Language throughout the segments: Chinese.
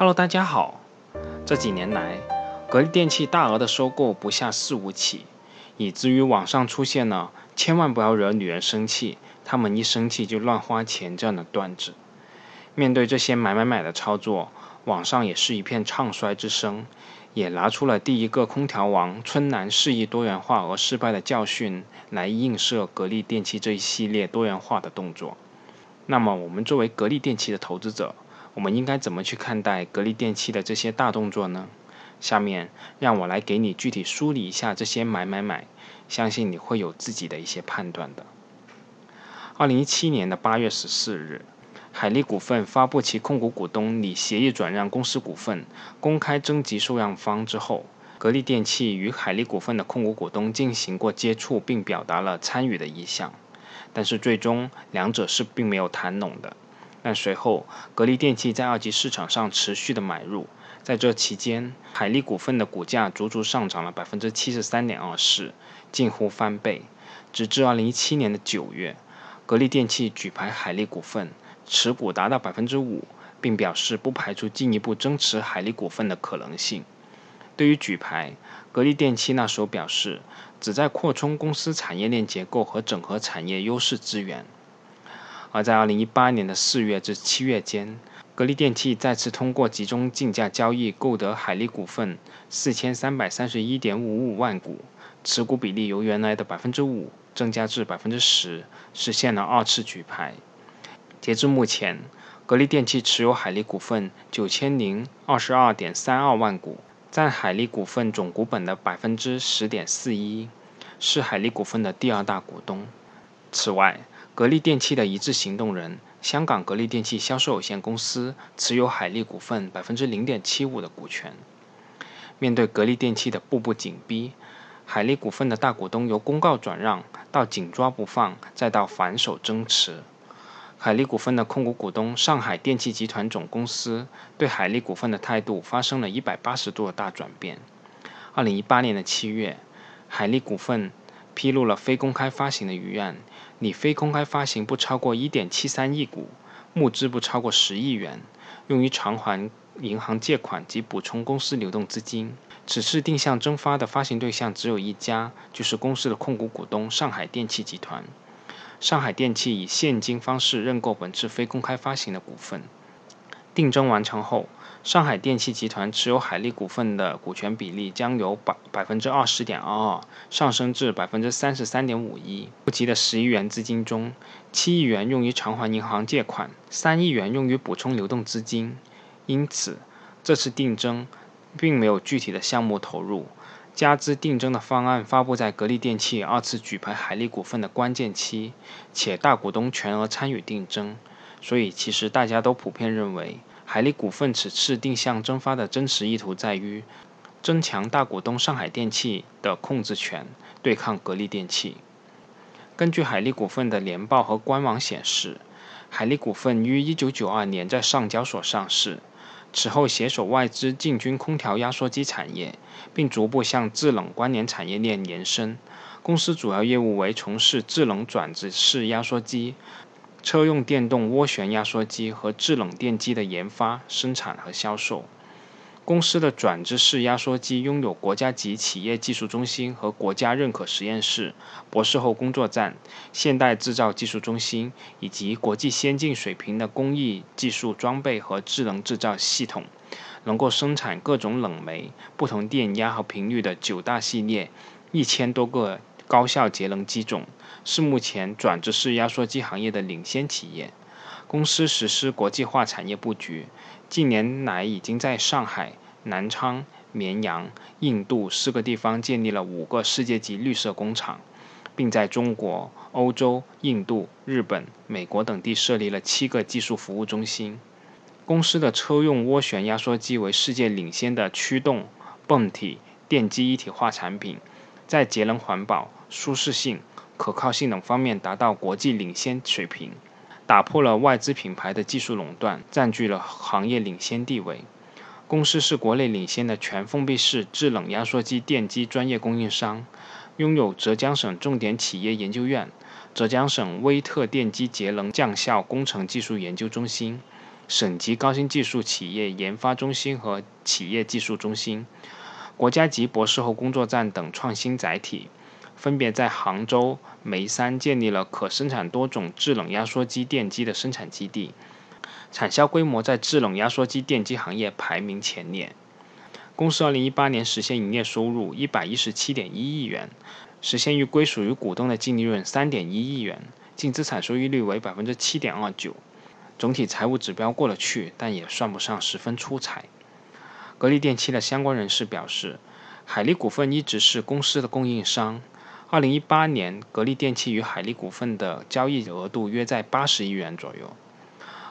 Hello，大家好。这几年来，格力电器大额的收购不下四五起，以至于网上出现了“千万不要惹女人生气，她们一生气就乱花钱”这样的段子。面对这些买买买的操作，网上也是一片唱衰之声，也拿出了第一个空调王春楠示意多元化而失败的教训来映射格力电器这一系列多元化的动作。那么，我们作为格力电器的投资者，我们应该怎么去看待格力电器的这些大动作呢？下面让我来给你具体梳理一下这些买买买，相信你会有自己的一些判断的。二零一七年的八月十四日，海力股份发布其控股股东拟协议转让公司股份，公开征集受让方之后，格力电器与海力股份的控股股东进行过接触，并表达了参与的意向，但是最终两者是并没有谈拢的。但随后，格力电器在二级市场上持续的买入，在这期间，海力股份的股价足足上涨了百分之七十三点二四，近乎翻倍。直至二零一七年的九月，格力电器举牌海力股份，持股达到百分之五，并表示不排除进一步增持海力股份的可能性。对于举牌，格力电器那时候表示，旨在扩充公司产业链结构和整合产业优势资源。而在二零一八年的四月至七月间，格力电器再次通过集中竞价交易购得海力股份四千三百三十一点五五万股，持股比例由原来的百分之五增加至百分之十，实现了二次举牌。截至目前，格力电器持有海力股份九千零二十二点三二万股，占海力股份总股本的百分之十点四一，是海力股份的第二大股东。此外，格力电器的一致行动人香港格力电器销售有限公司持有海力股份百分之零点七五的股权。面对格力电器的步步紧逼，海力股份的大股东由公告转让到紧抓不放，再到反手增持。海力股份的控股股东上海电气集团总公司对海力股份的态度发生了一百八十度的大转变。二零一八年的七月，海力股份。披露了非公开发行的预案，拟非公开发行不超过一点七三亿股，募资不超过十亿元，用于偿还银行借款及补充公司流动资金。此次定向增发的发行对象只有一家，就是公司的控股股东上海电气集团。上海电气以现金方式认购本次非公开发行的股份。定增完成后。上海电气集团持有海力股份的股权比例将由百百分之二十点二二上升至百分之三十三点五一。募集的十亿元资金中，七亿元用于偿还银行借款，三亿元用于补充流动资金。因此，这次定增并没有具体的项目投入。加之定增的方案发布在格力电器二次举牌海力股份的关键期，且大股东全额参与定增，所以其实大家都普遍认为。海力股份此次定向增发的真实意图在于增强大股东上海电气的控制权，对抗格力电器。根据海力股份的年报和官网显示，海力股份于1992年在上交所上市，此后携手外资进军空调压缩机产业，并逐步向制冷关联产业链延伸。公司主要业务为从事制冷转子式压缩机。车用电动涡旋压缩机和制冷电机的研发、生产和销售。公司的转子式压缩机拥有国家级企业技术中心和国家认可实验室、博士后工作站、现代制造技术中心以及国际先进水平的工艺技术装备和智能制造系统，能够生产各种冷媒、不同电压和频率的九大系列、一千多个。高效节能机种是目前转制式压缩机行业的领先企业。公司实施国际化产业布局，近年来已经在上海、南昌、绵阳、印度四个地方建立了五个世界级绿色工厂，并在中国、欧洲、印度、日本、美国等地设立了七个技术服务中心。公司的车用涡旋压缩机为世界领先的驱动、泵体、电机一体化产品，在节能环保。舒适性、可靠性等方面达到国际领先水平，打破了外资品牌的技术垄断，占据了行业领先地位。公司是国内领先的全封闭式制冷压缩机电机专业供应商，拥有浙江省重点企业研究院、浙江省威特电机节能降效工程技术研究中心、省级高新技术企业研发中心和企业技术中心、国家级博士后工作站等创新载体，分别在杭州、眉山建立了可生产多种制冷压缩机电机的生产基地，产销规模在制冷压缩机电机行业排名前列。公司2018年实现营业收入117.1亿元，实现于归属于股东的净利润3.1亿元，净资产收益率为7.29%。总体财务指标过得去，但也算不上十分出彩。格力电器的相关人士表示，海力股份一直是公司的供应商。2018年，格力电器与海力股份的交易额度约在80亿元左右。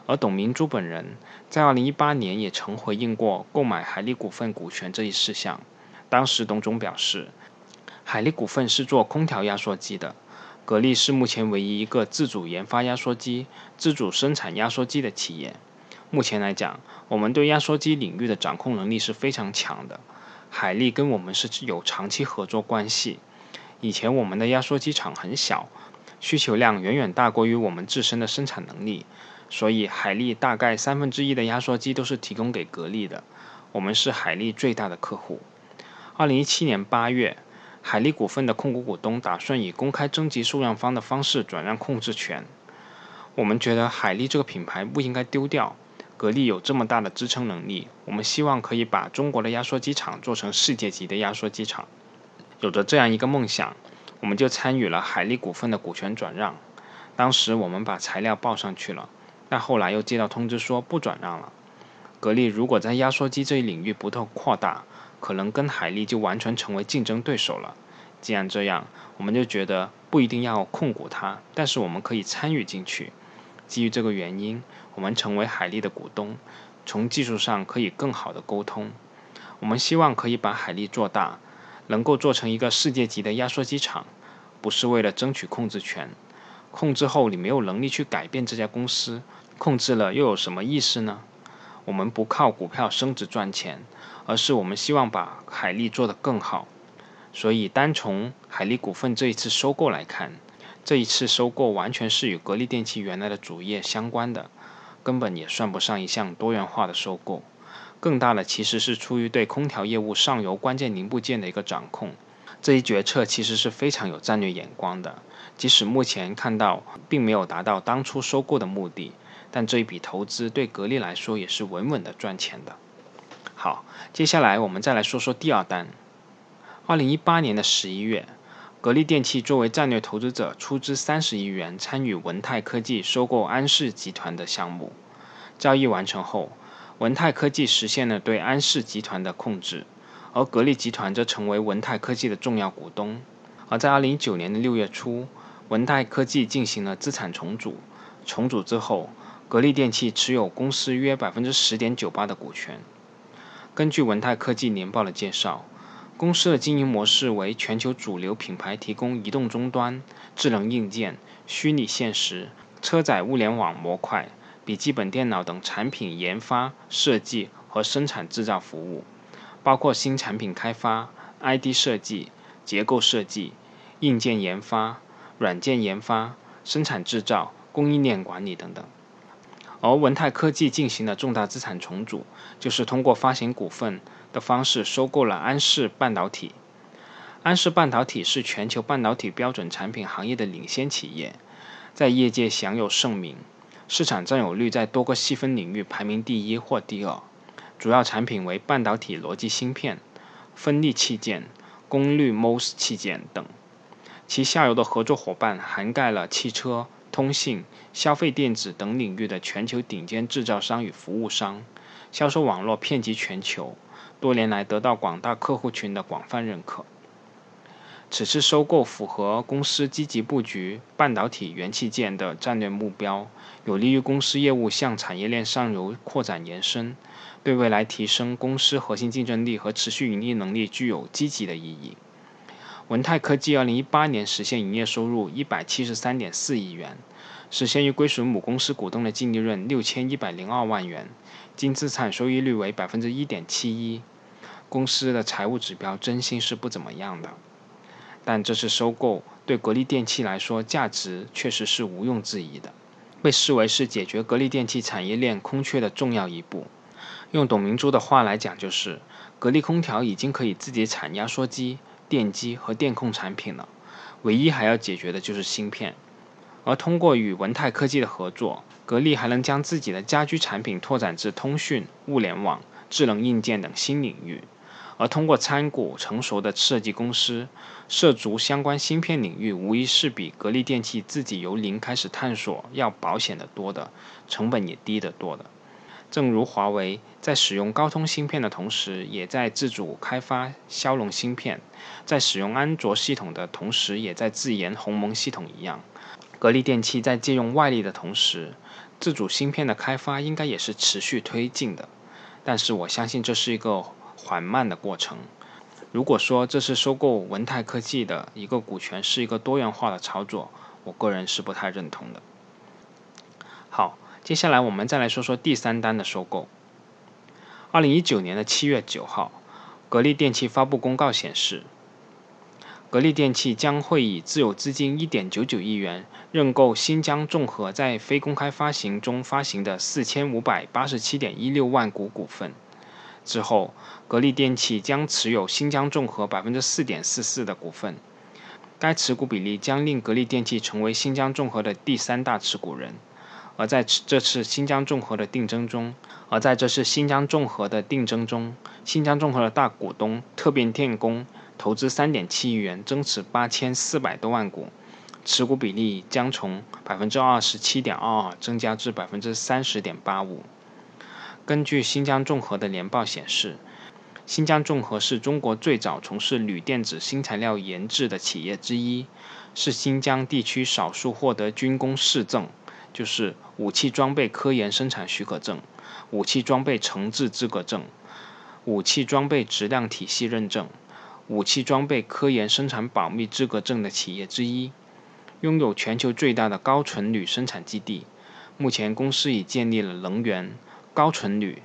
而董明珠本人在2018年也曾回应过购买海力股份股权这一事项。当时董总表示，海力股份是做空调压缩机的。格力是目前唯一一个自主研发压缩机、自主生产压缩机的企业。目前来讲，我们对压缩机领域的掌控能力是非常强的。海力跟我们是有长期合作关系。以前我们的压缩机厂很小，需求量远远大过于我们自身的生产能力，所以海力大概三分之一的压缩机都是提供给格力的。我们是海力最大的客户。二零一七年八月。海力股份的控股股东打算以公开征集受让方的方式转让控制权。我们觉得海力这个品牌不应该丢掉。格力有这么大的支撑能力，我们希望可以把中国的压缩机厂做成世界级的压缩机厂。有着这样一个梦想，我们就参与了海力股份的股权转让。当时我们把材料报上去了，但后来又接到通知说不转让了。格力如果在压缩机这一领域不断扩大，可能跟海力就完全成为竞争对手了。既然这样，我们就觉得不一定要控股它，但是我们可以参与进去。基于这个原因，我们成为海力的股东，从技术上可以更好的沟通。我们希望可以把海力做大，能够做成一个世界级的压缩机厂，不是为了争取控制权。控制后你没有能力去改变这家公司，控制了又有什么意思呢？我们不靠股票升值赚钱。而是我们希望把海力做得更好，所以单从海力股份这一次收购来看，这一次收购完全是与格力电器原来的主业相关的，根本也算不上一项多元化的收购。更大的其实是出于对空调业务上游关键零部件的一个掌控，这一决策其实是非常有战略眼光的。即使目前看到并没有达到当初收购的目的，但这一笔投资对格力来说也是稳稳的赚钱的。好，接下来我们再来说说第二单。二零一八年的十一月，格力电器作为战略投资者，出资三十亿元参与文泰科技收购安氏集团的项目。交易完成后，文泰科技实现了对安氏集团的控制，而格力集团则成为文泰科技的重要股东。而在二零一九年的六月初，文泰科技进行了资产重组，重组之后，格力电器持有公司约百分之十点九八的股权。根据文泰科技年报的介绍，公司的经营模式为全球主流品牌提供移动终端、智能硬件、虚拟现实、车载物联网模块、笔记本电脑等产品研发、设计和生产制造服务，包括新产品开发、ID 设计、结构设计、硬件研发、软件研发、生产制造、供应链管理等等。而文泰科技进行的重大资产重组，就是通过发行股份的方式收购了安氏半导体。安氏半导体是全球半导体标准产品行业的领先企业，在业界享有盛名，市场占有率在多个细分领域排名第一或第二。主要产品为半导体逻辑芯片、分立器件、功率 MOS 器件等。其下游的合作伙伴涵盖了汽车。通信、消费电子等领域的全球顶尖制造商与服务商，销售网络遍及全球，多年来得到广大客户群的广泛认可。此次收购符合公司积极布局半导体元器件的战略目标，有利于公司业务向产业链上游扩展延伸，对未来提升公司核心竞争力和持续盈利能力具有积极的意义。文泰科技2018年实现营业收入173.4亿元。实现于归属母公司股东的净利润六千一百零二万元，净资产收益率为百分之一点七一。公司的财务指标真心是不怎么样的，但这次收购对格力电器来说价值确实是毋庸置疑的。被视为是解决格力电器产业链空缺的重要一步。用董明珠的话来讲，就是格力空调已经可以自己产压缩机、电机和电控产品了，唯一还要解决的就是芯片。而通过与文泰科技的合作，格力还能将自己的家居产品拓展至通讯、物联网、智能硬件等新领域。而通过参股成熟的设计公司，涉足相关芯片领域，无疑是比格力电器自己由零开始探索要保险的多的，成本也低得多的。正如华为在使用高通芯片的同时，也在自主开发骁龙芯片；在使用安卓系统的同时，也在自研鸿蒙系统一样，格力电器在借用外力的同时，自主芯片的开发应该也是持续推进的。但是我相信这是一个。缓慢的过程。如果说这次收购文泰科技的一个股权是一个多元化的操作，我个人是不太认同的。接下来我们再来说说第三单的收购。二零一九年的七月九号，格力电器发布公告显示，格力电器将会以自有资金一点九九亿元认购新疆众合在非公开发行中发行的四千五百八十七点一六万股股份。之后，格力电器将持有新疆众合百分之四点四四的股份，该持股比例将令格力电器成为新疆众合的第三大持股人。而在这次新疆众合的定增中，而在这次新疆众合的定增中，新疆众合的大股东特变电工投资三点七亿元增持八千四百多万股，持股比例将从百分之二十七点二二增加至百分之三十点八五。根据新疆众合的年报显示，新疆众合是中国最早从事铝电子新材料研制的企业之一，是新疆地区少数获得军工试证，就是武器装备科研生产许可证、武器装备承制资格证、武器装备质量体系认证、武器装备科研生产保密资格证的企业之一，拥有全球最大的高纯铝生产基地。目前，公司已建立了能源。高纯铝、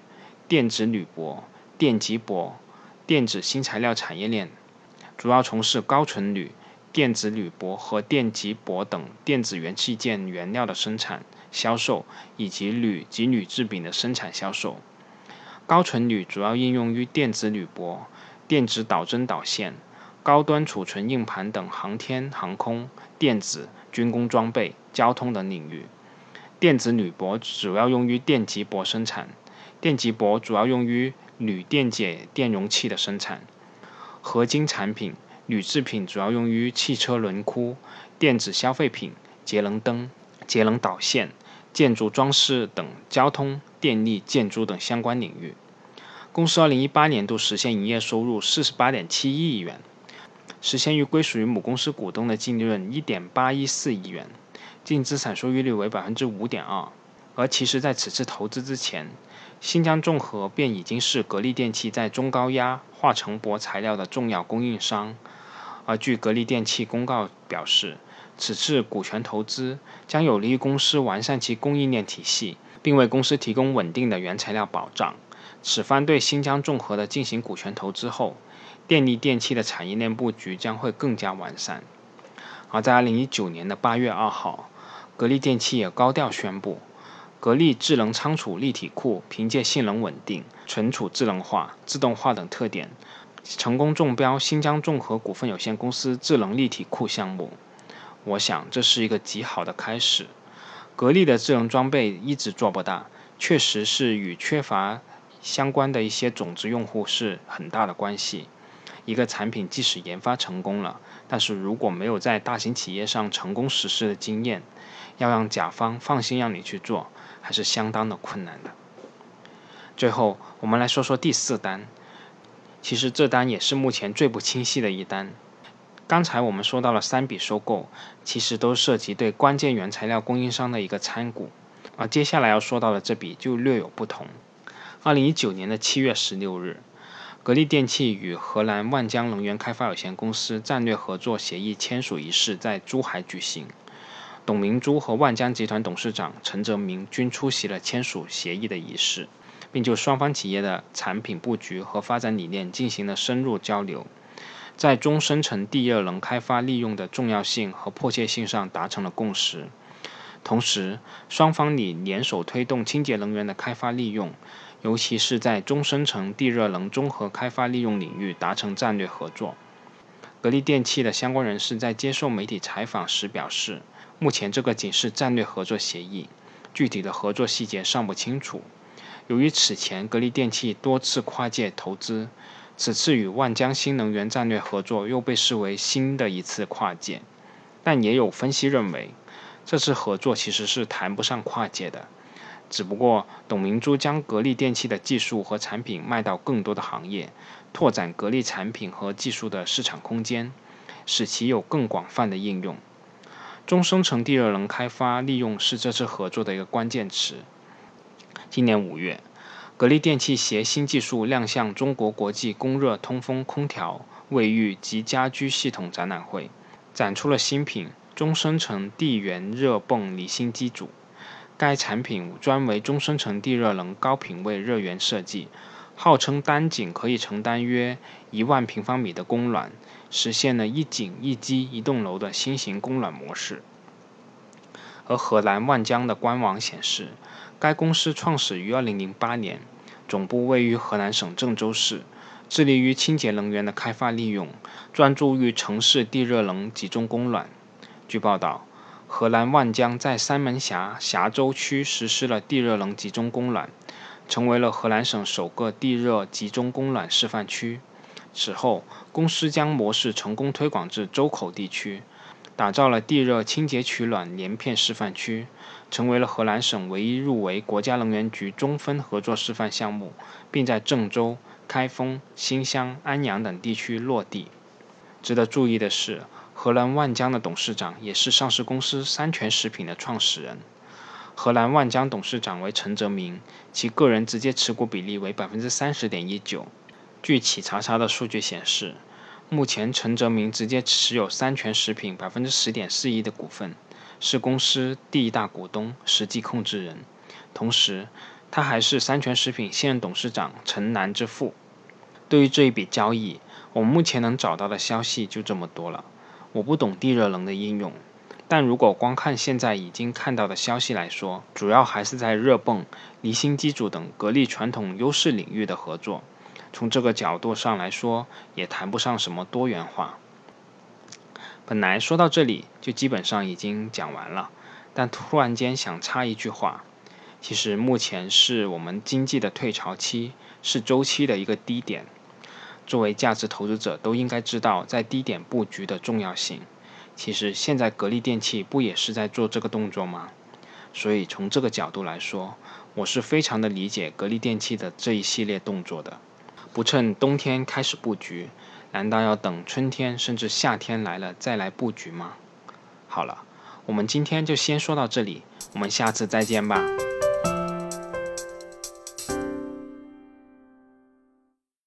电子铝箔、电极箔、电子新材料产业链，主要从事高纯铝、电子铝箔和电极箔等电子元器件原料的生产、销售，以及铝及铝制品的生产销售。高纯铝主要应用于电子铝箔、电子导针导线、高端储存硬盘等航天航空、电子、军工装备、交通等领域。电子铝箔主要用于电极箔生产，电极箔主要用于铝电解电容器的生产。合金产品、铝制品主要用于汽车轮毂、电子消费品、节能灯、节能导线、建筑装饰等交通、电力、建筑等相关领域。公司2018年度实现营业收入48.7亿元，实现于归属于母公司股东的净利润1.814亿元。净资产收益率为百分之五点二，而其实在此次投资之前，新疆众和便已经是格力电器在中高压化成薄材料的重要供应商。而据格力电器公告表示，此次股权投资将有利于公司完善其供应链体系，并为公司提供稳定的原材料保障。此番对新疆众和的进行股权投资后，电力电器的产业链布局将会更加完善。而在二零一九年的八月二号。格力电器也高调宣布，格力智能仓储立体库凭借性能稳定、存储智能化、自动化等特点，成功中标新疆众合股份有限公司智能立体库项目。我想这是一个极好的开始。格力的智能装备一直做不大，确实是与缺乏相关的一些种子用户是很大的关系。一个产品即使研发成功了，但是如果没有在大型企业上成功实施的经验，要让甲方放心让你去做，还是相当的困难的。最后，我们来说说第四单。其实这单也是目前最不清晰的一单。刚才我们说到了三笔收购，其实都涉及对关键原材料供应商的一个参股，而接下来要说到的这笔就略有不同。二零一九年的七月十六日，格力电器与荷兰万江能源开发有限公司战略合作协议签署仪式在珠海举行。董明珠和万江集团董事长陈泽明均出席了签署协议的仪式，并就双方企业的产品布局和发展理念进行了深入交流，在中深层地热能开发利用的重要性和迫切性上达成了共识。同时，双方拟联手推动清洁能源的开发利用，尤其是在中深层地热能综合开发利用领域达成战略合作。格力电器的相关人士在接受媒体采访时表示，目前这个仅是战略合作协议，具体的合作细节尚不清楚。由于此前格力电器多次跨界投资，此次与万江新能源战略合作又被视为新的一次跨界。但也有分析认为，这次合作其实是谈不上跨界的，只不过董明珠将格力电器的技术和产品卖到更多的行业，拓展格力产品和技术的市场空间，使其有更广泛的应用。中生成地热能开发利用是这次合作的一个关键词。今年五月，格力电器携新技术亮相中国国际供热通风空调、卫浴及家居系统展览会，展出了新品中生成地源热泵离心机组。该产品专为中生成地热能高品位热源设计，号称单井可以承担约一万平方米的供暖，实现了一井一机一栋楼的新型供暖模式。而荷兰万江的官网显示。该公司创始于2008年，总部位于河南省郑州市，致力于清洁能源的开发利用，专注于城市地热能集中供暖。据报道，荷兰万江在三门峡峡州区实施了地热能集中供暖，成为了河南省首个地热集中供暖示范区。此后，公司将模式成功推广至周口地区。打造了地热清洁取暖连片示范区，成为了河南省唯一入围国家能源局中分合作示范项目，并在郑州、开封、新乡、安阳等地区落地。值得注意的是，河南万江的董事长也是上市公司三全食品的创始人。河南万江董事长为陈泽明，其个人直接持股比例为百分之三十点一九。据企查查的数据显示。目前，陈泽明直接持有三全食品百分之十点四一的股份，是公司第一大股东、实际控制人。同时，他还是三全食品现任董事长陈楠之父。对于这一笔交易，我目前能找到的消息就这么多了。我不懂地热能的应用，但如果光看现在已经看到的消息来说，主要还是在热泵、离心机组等格力传统优势领域的合作。从这个角度上来说，也谈不上什么多元化。本来说到这里就基本上已经讲完了，但突然间想插一句话：其实目前是我们经济的退潮期，是周期的一个低点。作为价值投资者，都应该知道在低点布局的重要性。其实现在格力电器不也是在做这个动作吗？所以从这个角度来说，我是非常的理解格力电器的这一系列动作的。不趁冬天开始布局，难道要等春天甚至夏天来了再来布局吗？好了，我们今天就先说到这里，我们下次再见吧。